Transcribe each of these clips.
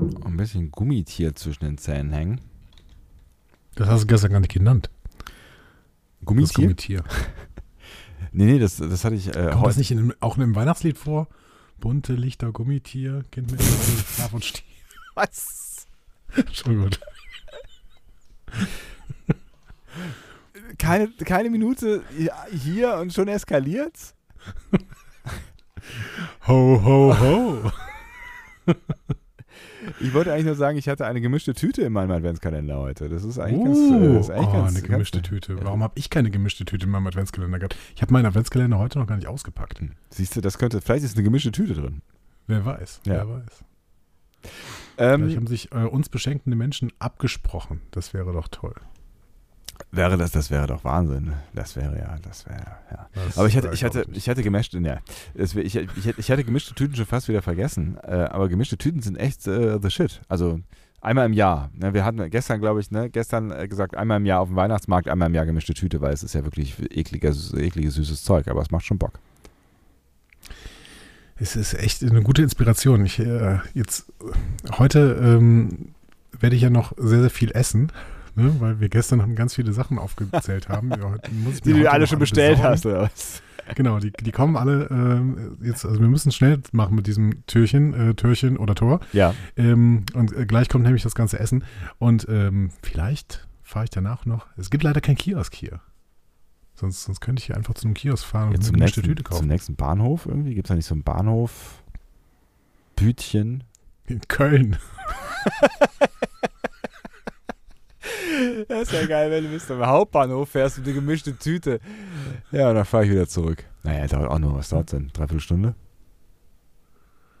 Ein bisschen Gummitier zwischen den Zähnen hängen. Das hast du gestern gar nicht genannt. Das Gummitier? Gummitier. Nee, nee, das, das hatte ich äh, Kommt das nicht in, auch in einem Weihnachtslied vor? Bunte Lichter, Gummitier, Kind mit Schlaf und Stiel. Was? Schon gut. Keine, keine Minute hier und schon eskaliert's? Ho, ho, ho. Ich wollte eigentlich nur sagen, ich hatte eine gemischte Tüte in meinem Adventskalender heute. Das ist eigentlich ganz. Uh, Äh, das ist eigentlich oh, ganz eine gemischte ganz, Tüte. Warum habe ich keine gemischte Tüte in meinem Adventskalender gehabt? Ich habe meinen Adventskalender heute noch gar nicht ausgepackt. Siehst du, das könnte. Vielleicht ist eine gemischte Tüte drin. Wer weiß, Ja. wer weiß. Vielleicht Ähm, haben sich äh, uns beschenkende Menschen abgesprochen. Das wäre doch toll. Wäre das, das wäre doch Wahnsinn. Das wäre ja, das wäre ja. Das, Aber ich hatte, ich hatte, ich hatte gemischte, ja, ich, ich, ich hatte gemischte Tüten schon fast wieder vergessen. Äh, aber gemischte Tüten sind echt äh, the shit. Also einmal im Jahr. Ne, wir hatten gestern, glaube ich, ne, gestern äh, gesagt, einmal im Jahr auf dem Weihnachtsmarkt, einmal im Jahr gemischte Tüte, weil es ist ja wirklich ekliges, ekliges süßes Zeug, aber es macht schon Bock. Es ist echt eine gute Inspiration. Ich, äh, jetzt, heute ähm, werde ich ja noch sehr, sehr viel essen, ne, weil wir gestern ganz viele Sachen aufgezählt haben. Ja, muss ich mir heute noch besorgen. oder was? Genau, die, die kommen alle ähm, jetzt, also wir müssen schnell machen mit diesem Türchen, äh, Türchen oder Tor. Ja. Ähm, und äh, gleich kommt nämlich das ganze Essen. Und ähm, vielleicht fahre ich danach noch. Es gibt leider kein Kiosk hier. Sonst, sonst könnte ich hier einfach zu einem Kiosk fahren und Jetzt eine zum, nächsten, Tüte zum kaufen. nächsten Bahnhof irgendwie? Gibt es da nicht so einen Bahnhof? Bütchen? In Köln. Das ist ja geil, wenn du bis zum Hauptbahnhof fährst mit eine gemischte Tüte. Ja, und dann fahre ich wieder zurück. Naja, dauert auch nur, was dauert denn? Dreiviertel Stunde?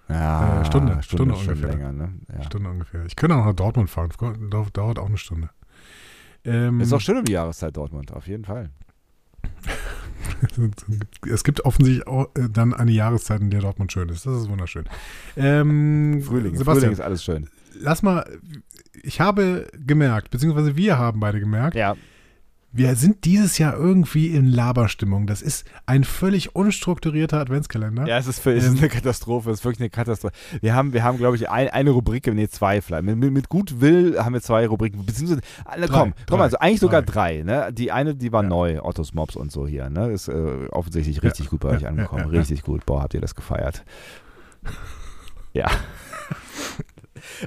Ja, Äh, Stunde, Stunde schon ungefähr. länger, ne? Ja. Stunde ungefähr. Ich könnte auch nach Dortmund fahren. Dau- Dauert auch eine Stunde. Ähm, Ist auch schön um die Jahreszeit Dortmund, auf jeden Fall. es gibt offensichtlich auch äh, dann eine Jahreszeit, in der Dortmund schön ist. Das ist wunderschön. Ähm, Frühling, Frühling Sebastian, ist alles schön. Lass mal. Ich habe gemerkt, beziehungsweise wir haben beide gemerkt, Ja, wir sind dieses Jahr irgendwie in Laberstimmung. Das ist ein völlig unstrukturierter Adventskalender. ja es, ist, für, es ist eine Katastrophe, es ist wirklich eine Katastrophe. Wir haben, wir haben glaube ich, ein, eine Rubrik, nee, zwei vielleicht. Mit, mit, mit gut Will haben wir zwei Rubriken, beziehungsweise, komm, Drei, komm, drei, also eigentlich sogar drei. drei. Ne? Die eine, die war Ja. neu, Ottos Mops und so hier. Ne? Ist äh, offensichtlich richtig gut bei ja, euch ja, angekommen, ja, ja. richtig gut. Boah, habt ihr das gefeiert. Ja.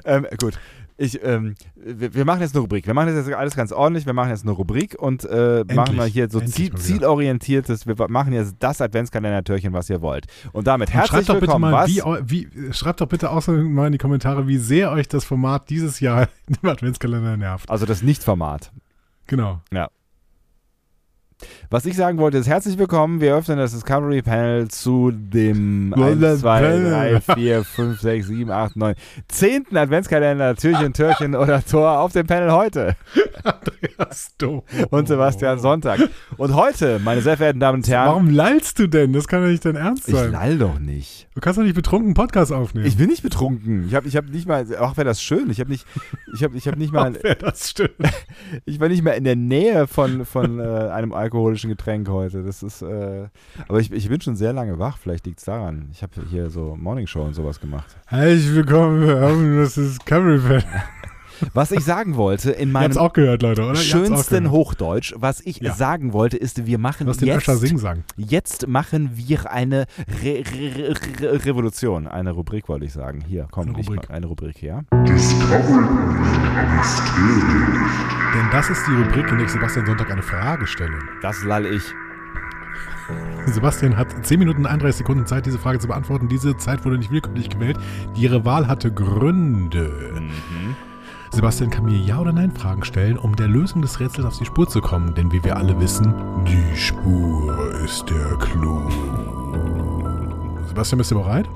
Ähm, gut. Ich, ähm, wir, wir machen jetzt eine Rubrik. Wir machen das jetzt alles ganz ordentlich. Wir machen jetzt eine Rubrik und äh, machen wir hier so ziel, mal zielorientiertes. Wir machen jetzt das Adventskalender-Türchen, was ihr wollt. Und damit Und herzlich schreibt doch bitte willkommen. mal, was? wie, wie, schreibt doch bitte auch mal in die Kommentare, wie sehr euch das Format dieses Jahr im Adventskalender nervt. Also das Nicht-Format. Genau. Was ich sagen wollte, ist herzlich willkommen. Wir öffnen das Discovery Panel zu dem Well, 1, 2, Panel. 3, 4, 5, 6, 7, 8, 9, 10. Adventskalender, Türchen, Türchen oder Tor auf dem Panel heute. Andreas Dom. Und Sebastian Sonntag. Und heute, meine sehr verehrten Damen und Herren, Warum lallst du denn? Das kann doch nicht dein Ernst ich sein. lall doch nicht. Du kannst doch nicht betrunken Podcast aufnehmen. Ich bin nicht betrunken. Ich habe ich hab nicht mal, ach wäre das schön, ich habe nicht, ich habe ich hab nicht mal, Wer das stimmt. ich war nicht mehr in der Nähe von, von äh, einem alkoholischen Getränk heute. Das ist, äh, aber ich, ich bin schon sehr lange wach, vielleicht liegt es daran. Ich habe hier so Morningshow und sowas gemacht. Herzlich willkommen, das Discovery Panel. Was ich sagen wollte, in meinem gehört, Leute, schönsten. Hochdeutsch, was ich Ja. sagen wollte, ist, wir machen den jetzt, jetzt machen wir eine Re Re Re Revolution. Eine Rubrik wollte ich sagen. Hier, komm, Eine Rubrik. mal- eine Rubrik, ja. Denn das ist die Rubrik, in der ich Sebastian Sonntag eine Frage stelle. Das lall ich. Sebastian hat 10 Minuten und 31 Sekunden Zeit, diese Frage zu beantworten. Diese Zeit wurde nicht willkürlich gewählt. Ihre Wahl hatte Gründe. Mhm. Sebastian kann mir Ja- oder Nein-Fragen stellen, um der Lösung des Rätsels auf die Spur zu kommen. Denn wie wir alle wissen, die Spur ist der Clou. Sebastian, bist du bereit?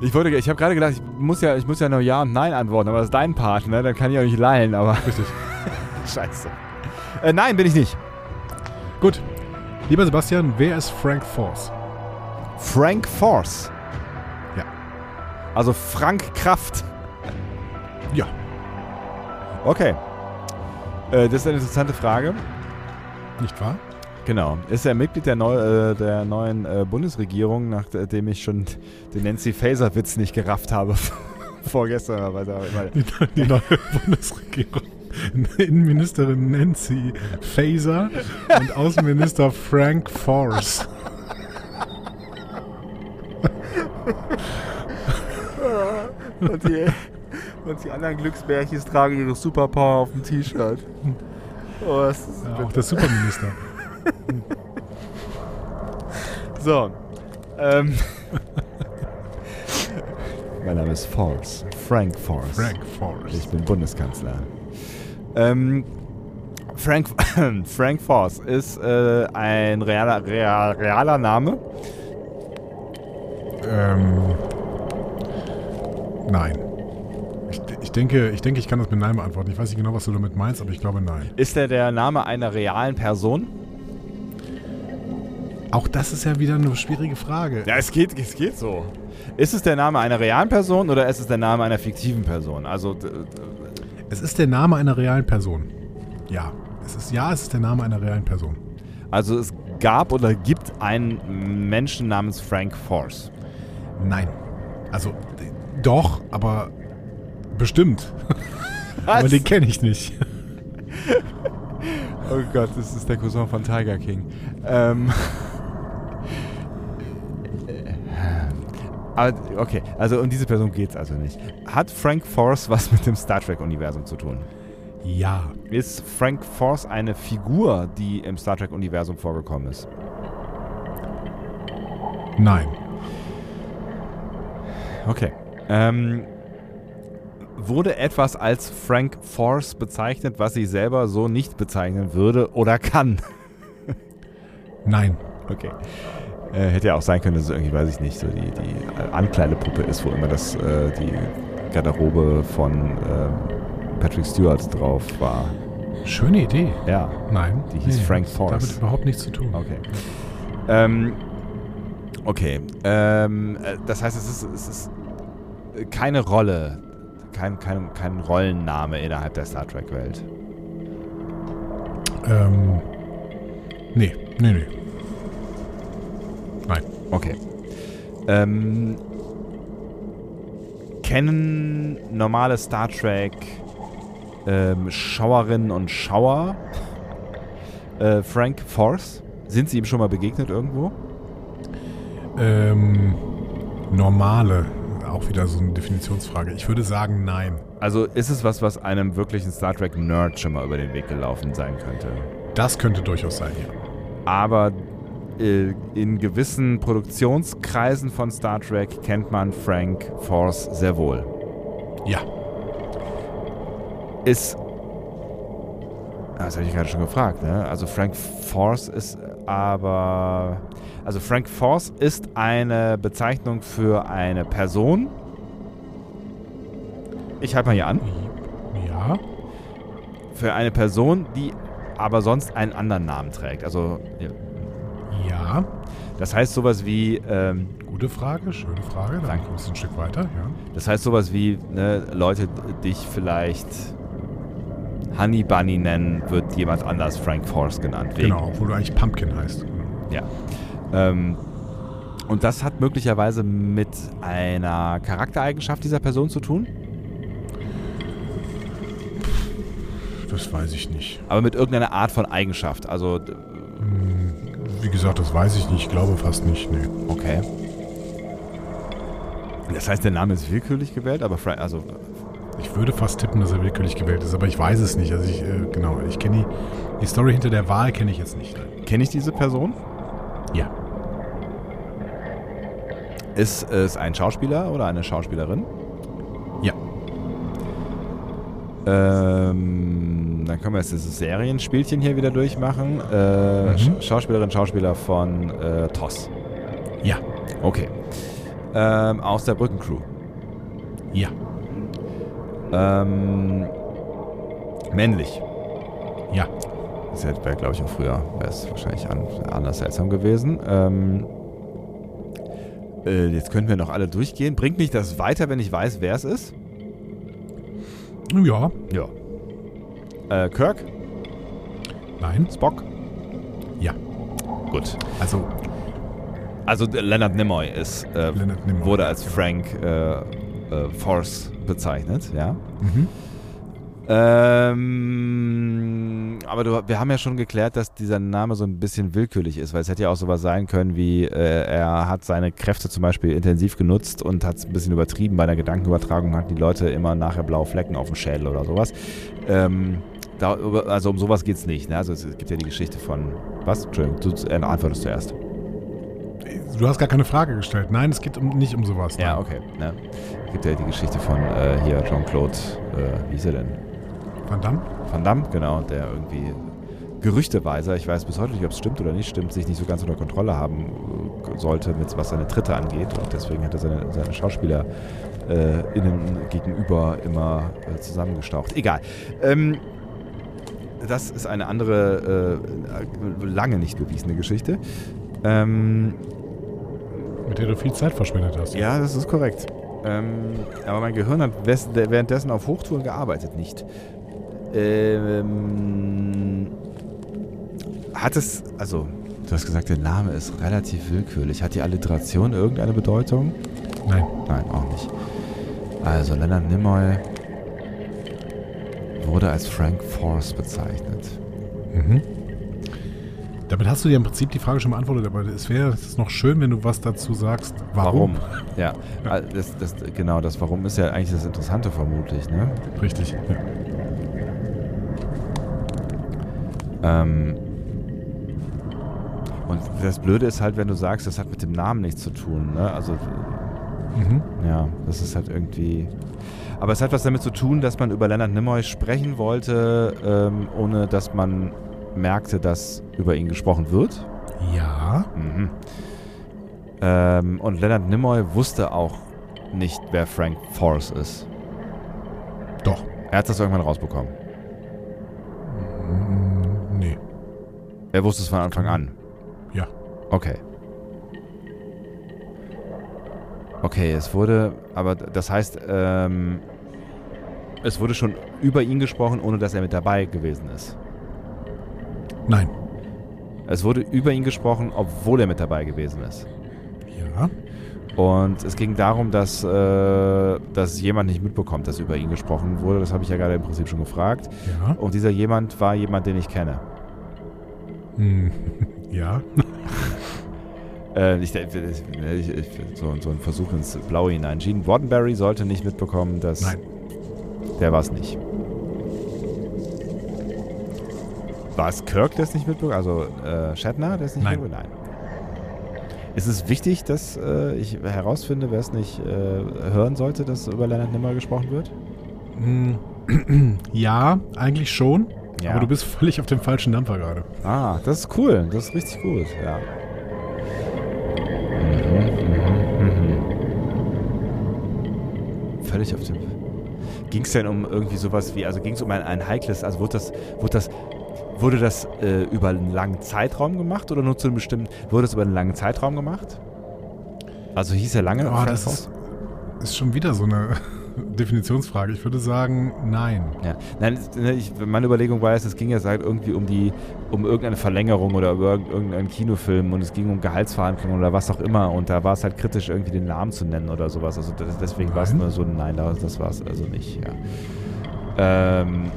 Ich wollte, ich habe gerade gedacht, ich muss ja, ich muss ja nur Ja und Nein antworten, aber das ist dein Part, ne? Dann kann ich auch nicht lallen, aber. Richtig. Scheiße. Äh, nein, bin ich nicht. Gut. Lieber Sebastian, wer ist Frank Force? Frank Force. Ja. Also Frank Kraft. Ja. Okay. Äh, das ist eine interessante Frage. Nicht wahr? Genau. Ist er Mitglied der, neu, äh, der neuen äh, Bundesregierung, nachdem ich schon den Nancy Faser-Witz nicht gerafft habe vorgestern. Aber da, die, die neue Bundesregierung. Innenministerin Nancy Faser und Außenminister Frank Force. und, die, und die anderen Glücksbärchis tragen ihre Superpower auf dem T-Shirt. Oh, ja, auch der Superminister. so. Ähm. mein Name ist Force. Frank Force. Frank Force. Ich bin Bundeskanzler. Ähm, Frank, Frank Force ist äh, ein realer, real, realer Name. Ähm, nein. Ich, denke, ich denke, ich kann das mit Nein beantworten. Ich weiß nicht genau, was du damit meinst, aber ich glaube Nein. Ist er der Name einer realen Person? Auch das ist ja wieder eine schwierige Frage. Ja, es geht, es geht so. Ist es der Name einer realen Person oder ist es der Name einer fiktiven Person? Also es ist der Name einer realen Person. Ja. Es ist, ja, es ist der Name einer realen Person. Also es gab oder gibt einen Menschen namens Frank Force. Nein. Also doch, aber bestimmt. aber den kenne ich nicht. oh Gott, das ist der Cousin von Tiger King. Ähm. Aber okay, also um diese Person geht es also nicht. Hat Frank Force was mit dem Star Trek-Universum zu tun? Ja. Ist Frank Force eine Figur, die im Star Trek-Universum vorgekommen ist? Nein. Okay. Ähm, wurde etwas als Frank Force bezeichnet, was sie selber so nicht bezeichnen würde oder kann? Nein. Okay. Äh, hätte ja auch sein können, dass es irgendwie, weiß ich nicht, so die, die Ankleidepuppe ist, wo immer das, äh, die Garderobe von äh, Patrick Stewart drauf war. Schöne Idee. Ja. Nein. Die hieß nee, Frank Force. Damit überhaupt nichts zu tun. Okay. Ähm, okay. Ähm, äh, das heißt, es ist, es ist keine Rolle, kein, kein, kein Rollenname innerhalb der Star Trek-Welt. Ähm, nee, nee, nee. Nein. Okay. Ähm, kennen normale Star Trek ähm, Schauerinnen und Schauer äh, Frank Force? Sind sie ihm schon mal begegnet irgendwo? Ähm, normale. Auch wieder so eine Definitionsfrage. Ich würde sagen, nein. Also ist es was, was einem wirklichen Star Trek-Nerd schon mal über den Weg gelaufen sein könnte? Das könnte durchaus sein, ja. Aber äh, in gewissen Produktionskreisen von Star Trek kennt man Frank Force sehr wohl. Ja. Ist. Das habe ich gerade schon gefragt, ne? Also Frank Force ist aber. Also Frank Force ist eine Bezeichnung für eine Person. Ich halte mal hier an. Ja. Für eine Person, die aber sonst einen anderen Namen trägt. Also ja. Das heißt sowas wie. Ähm, Gute Frage, schöne Frage. Dann kommst du ein Stück weiter, ja. Das heißt sowas wie, ne, Leute dich vielleicht Honey Bunny nennen, wird jemand anders Frank Force genannt. Wegen. Genau, obwohl du eigentlich Pumpkin heißt. Ja. Ähm, und das hat möglicherweise mit einer Charaktereigenschaft dieser Person zu tun? Das weiß ich nicht. Aber mit irgendeiner Art von Eigenschaft. Also wie gesagt, das weiß ich nicht. Ich glaube fast nicht. Nee. Okay. Das heißt, der Name ist willkürlich gewählt, aber Fra also ich würde fast tippen, dass er willkürlich gewählt ist, aber ich weiß es nicht. Also ich äh, genau, ich kenne die, die Story hinter der Wahl kenne ich jetzt nicht. Kenne ich diese Person? Ja. Ist es ein Schauspieler oder eine Schauspielerin? Ja. Ähm dann können wir jetzt dieses Serienspielchen hier wieder durchmachen. Äh, mhm. Schauspielerin, Schauspieler von äh, TOS. Ja. Okay. Ähm, aus der Brückencrew. Ja. Ähm, männlich. Ja. Das wäre, glaube ich, auch früher. Wäre es wahrscheinlich an, anders seltsam gewesen. Ähm, äh, jetzt könnten wir noch alle durchgehen. Bringt mich das weiter, wenn ich weiß, wer es ist? Ja. Ja. Äh, Kirk? Nein. Spock? Ja. Gut. Also, Also Leonard Nimoy ist, äh, Leonard Nimoy, wurde als. Frank äh, äh, Force bezeichnet, ja. mhm. Ähm, aber du, wir haben ja schon geklärt, dass dieser Name so ein bisschen willkürlich ist, weil es hätte ja auch sowas sein können wie, äh, er hat seine Kräfte zum Beispiel intensiv genutzt und hat es ein bisschen übertrieben bei der Gedankenübertragung, hatten die Leute immer nachher blaue Flecken auf dem Schädel oder sowas. Ähm, da, also um sowas geht es nicht. Ne? Also es gibt ja die Geschichte von, was? Entschuldigung, du äh, antwortest zuerst. Du hast gar keine Frage gestellt. Nein, es geht um, nicht um sowas. Ja, nein. okay. Ne? Gibt ja die Geschichte von äh, hier Jean-Claude, äh, wie hieß er denn? Van Damme? Van Damme, genau, der irgendwie gerüchteweise, ich weiß bis heute nicht, ob es stimmt oder nicht stimmt, sich nicht so ganz unter Kontrolle haben äh, sollte, mit, was seine Tritte angeht. Und deswegen hat er seine, seine Schauspieler äh, innen gegenüber immer äh, zusammengestaucht. Egal. Ähm, das ist eine andere, äh, lange nicht bewiesene Geschichte. Ähm, Mit der du viel Zeit verschwendet hast. ja, das ist korrekt. Ähm, aber mein Gehirn hat währenddessen auf Hochtouren gearbeitet, nicht. Ähm, hat es, also, du hast gesagt, der Name ist relativ willkürlich. Hat die Alliteration irgendeine Bedeutung? Nein. Nein, auch nicht. Also, Leonard Nimoy wurde als Frank Force bezeichnet. Mhm. Damit hast du dir im Prinzip die Frage schon beantwortet, aber es wäre noch schön, wenn du was dazu sagst. Warum? Ja, ah, das, das, genau, das Warum ist ja eigentlich das Interessante vermutlich, ne? Richtig. Ja. Ähm, und das Blöde ist halt, wenn du sagst, das hat mit dem Namen nichts zu tun. Ne? Also, Mhm. ja, das ist halt irgendwie. Aber es hat was damit zu tun, dass man über Leonard Nimoy sprechen wollte, ähm, ohne dass man merkte, dass über ihn gesprochen wird. Ja. Mhm. Ähm, und Leonard Nimoy wusste auch nicht, wer Frank Force ist. Doch. Er hat das irgendwann rausbekommen. Mm, Nee. Er wusste es von Anfang an. Ja. Okay. Okay, es wurde, aber das heißt, ähm, es wurde schon über ihn gesprochen, ohne dass er mit dabei gewesen ist. Nein. Es wurde über ihn gesprochen, obwohl er mit dabei gewesen ist. Ja. Und es ging darum, dass, äh, dass jemand nicht mitbekommt, dass über ihn gesprochen wurde. Das habe ich ja gerade im Prinzip schon gefragt. Ja. Und dieser jemand war jemand, den ich kenne. Hm. Ja. Äh, ich, ich, ich, so, so ein Versuch ins Blaue hinein. Gene Roddenberry sollte nicht mitbekommen, dass. Nein. Der war es nicht. War es Kirk, der es nicht mitbekommen Also äh, Shatner, der es nicht Nein. mitbekommen Nein. Ist es wichtig, dass äh, ich herausfinde, wer es nicht äh, hören sollte, dass über Leonard Nimmer gesprochen wird? Hm. Ja, eigentlich schon. Ja. Aber du bist völlig auf dem falschen Dampfer gerade. Ah, das ist cool. Das ist richtig gut, ja. Mhm, mhm, mhm. Völlig auf dem. Ging es denn um irgendwie sowas wie, also ging es um ein, ein heikles, also wurde das, wurde das, wurde das äh, über einen langen Zeitraum gemacht oder nur zu einem bestimmten, wurde es über einen langen Zeitraum gemacht? Also hieß er lange? Oh, das ist, ist schon wieder so eine Definitionsfrage. Ich würde sagen, nein. Ja. Nein, ne, ich, meine Überlegung war es ging jetzt halt irgendwie um die, um irgendeine Verlängerung oder über irg- irgendeinen Kinofilm und es ging um Gehaltsverhandlungen oder was auch immer und da war es halt kritisch, irgendwie den Namen zu nennen oder sowas. Also das, deswegen war es Nein. nur so, nein, das, das war es also nicht, ja. Ähm,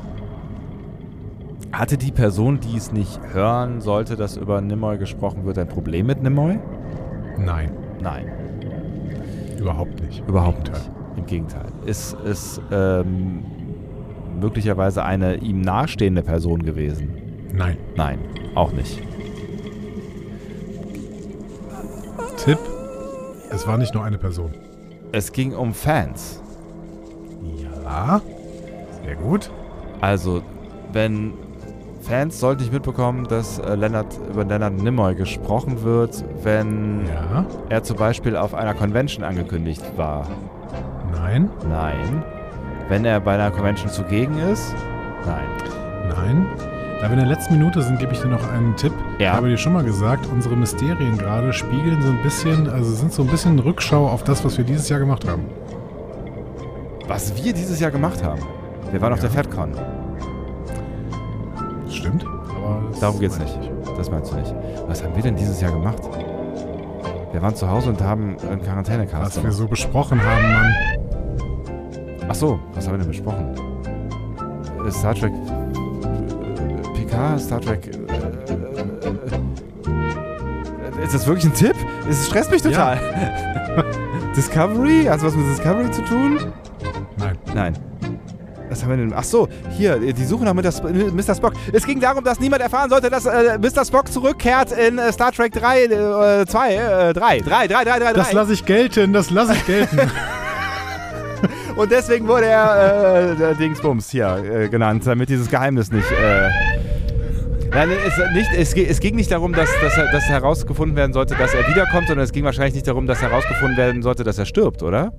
hatte die Person, die es nicht hören sollte, dass über Nimoy gesprochen wird, ein Problem mit Nimoy? Nein. Nein. Überhaupt nicht. Überhaupt Im nicht. Im Gegenteil. Ist es ähm, möglicherweise eine ihm nahestehende Person gewesen? Nein. Nein, auch nicht. Tipp: Es war nicht nur eine Person. Es ging um Fans. Ja. Sehr gut. Also, wenn Fans sollten nicht mitbekommen, dass äh, Leonard, über Leonard Nimoy gesprochen wird, wenn Ja. er zum Beispiel auf einer Convention angekündigt war. Nein. Nein. Wenn er bei einer Convention zugegen ist? Nein. Nein. Da wir in der letzten Minute sind, gebe ich dir noch einen Tipp. Ja. Ich habe dir schon mal gesagt, unsere Mysterien gerade spiegeln so ein bisschen, also sind so ein bisschen Rückschau auf das, was wir dieses Jahr gemacht haben. Was wir dieses Jahr gemacht haben. Wir waren auf Ja. der FedCon. Das stimmt. Aber Darum geht's nicht. Das meinst du nicht. Was haben wir denn dieses Jahr gemacht? Wir waren zu Hause und haben einen Quarantänecast Was wir gemacht. so besprochen haben, Mann. Ach so, was haben wir denn besprochen? Äh, Star Trek äh, PK, Star Trek. Äh, ist das wirklich ein Tipp? Es stresst mich total. Discovery? Hat was mit Discovery zu tun? Nein. Nein. Was haben wir denn? Ach so, hier, die Suche nach Mr. Sp- Mr. Spock. Es ging darum, dass niemand erfahren sollte, dass äh, Mr. Spock zurückkehrt in äh, Star Trek 3, äh, 2, äh, 3, 3, 3, 3, 3, Das 3. lasse ich gelten, das lasse ich gelten. Und deswegen wurde er äh, Dingsbums hier äh, genannt, damit dieses Geheimnis nicht. Äh, Nein, es, nicht, es, es ging nicht darum, dass, dass, er- dass herausgefunden werden sollte, dass er wiederkommt, sondern es ging wahrscheinlich nicht darum, dass herausgefunden werden sollte, dass er stirbt, oder?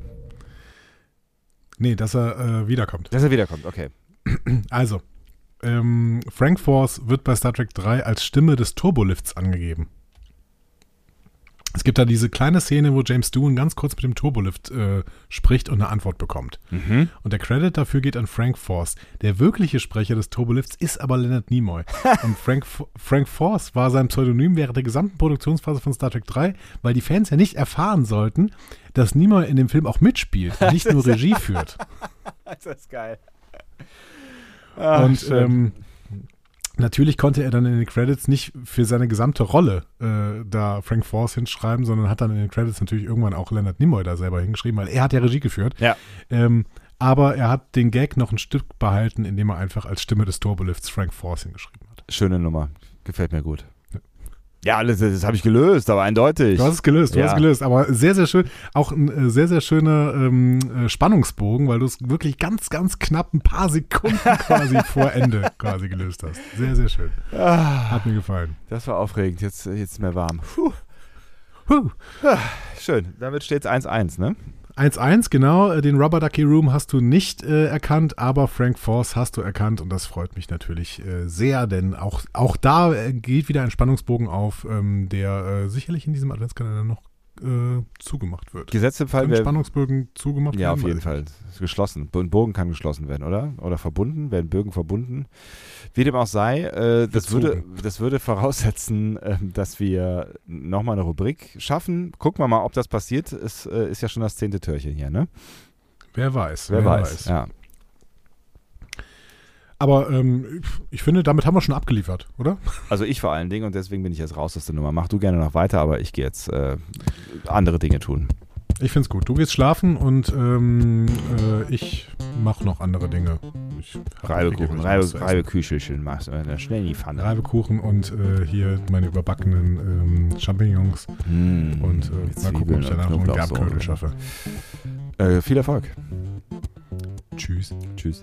Nee, dass er äh, wiederkommt. Dass er wiederkommt, okay. Also, ähm, Frank Force wird bei Star Trek 3 als Stimme des Turbolifts angegeben. Es gibt da diese kleine Szene, wo James Doohan ganz kurz mit dem Turbolift äh, spricht und eine Antwort bekommt. Mhm. Und der Credit dafür geht an Frank Force. Der wirkliche Sprecher des Turbolifts ist aber Leonard Nimoy. und Frank, Frank Force war sein Pseudonym während der gesamten Produktionsphase von Star Trek 3, weil die Fans ja nicht erfahren sollten, dass Nimoy in dem Film auch mitspielt und nicht nur Regie führt. Das ist geil. Ach, und ähm, natürlich konnte er dann in den Credits nicht für seine gesamte Rolle äh, da Frank Force hinschreiben, sondern hat dann in den Credits natürlich irgendwann auch Leonard Nimoy da selber hingeschrieben, weil er hat ja Regie geführt. Ja. Ähm, aber er hat den Gag noch ein Stück behalten, indem er einfach als Stimme des Turbolifts Frank Force hingeschrieben hat. Schöne Nummer. Gefällt mir gut. Ja, das, das habe ich gelöst, aber eindeutig. Du hast es gelöst, du Ja. hast es gelöst. Aber sehr, sehr schön. Auch ein äh, sehr, sehr schöner ähm, äh, Spannungsbogen, weil du es wirklich ganz, ganz knapp ein paar Sekunden quasi vor Ende quasi gelöst hast. Sehr, sehr schön. Ah, Hat mir gefallen. das war aufregend. Jetzt, jetzt ist mir warm. Puh. Huh. Schön. Damit steht es 1-1, ne? 1-1, genau. Äh, Den Rubber Ducky Room hast du nicht äh, erkannt, aber Frank Force hast du erkannt und das freut mich natürlich äh, sehr, denn auch, auch da äh, geht wieder ein Spannungsbogen auf, ähm, der äh, sicherlich in diesem Adventskalender noch äh, zugemacht wird. Gesetzt im Fall, Können wir, Spannungsbögen zugemacht Ja, werden? auf jeden Weiß Fall. Geschlossen. Ein Bogen kann geschlossen werden, oder? Oder verbunden, werden Bögen verbunden. Wie dem auch sei, äh, das, würde, das würde voraussetzen, ähm, dass wir nochmal eine Rubrik schaffen. Gucken wir mal, ob das passiert. Es äh, ist ja schon das zehnte Türchen hier, ne? Wer weiß. Wer, weiß. Ja. Aber ähm, ich finde, damit haben wir schon abgeliefert, oder? Also ich vor allen Dingen und deswegen bin ich jetzt raus aus der Nummer. Mach du gerne noch weiter, aber ich gehe jetzt äh, andere Dinge tun. Ich finde es gut. Du gehst schlafen und ähm, äh, ich mache noch andere Dinge. Ich Reibekuchen, Reibe. Reibeküchelchen machst du äh, schnell in die Pfanne. Reibekuchen und äh, hier meine überbackenen ähm, Champignons. Mm, Und äh, mal gucken, ob ich danach noch einen. Gerbkörtel schaffe. Äh, viel Erfolg. Tschüss. Tschüss.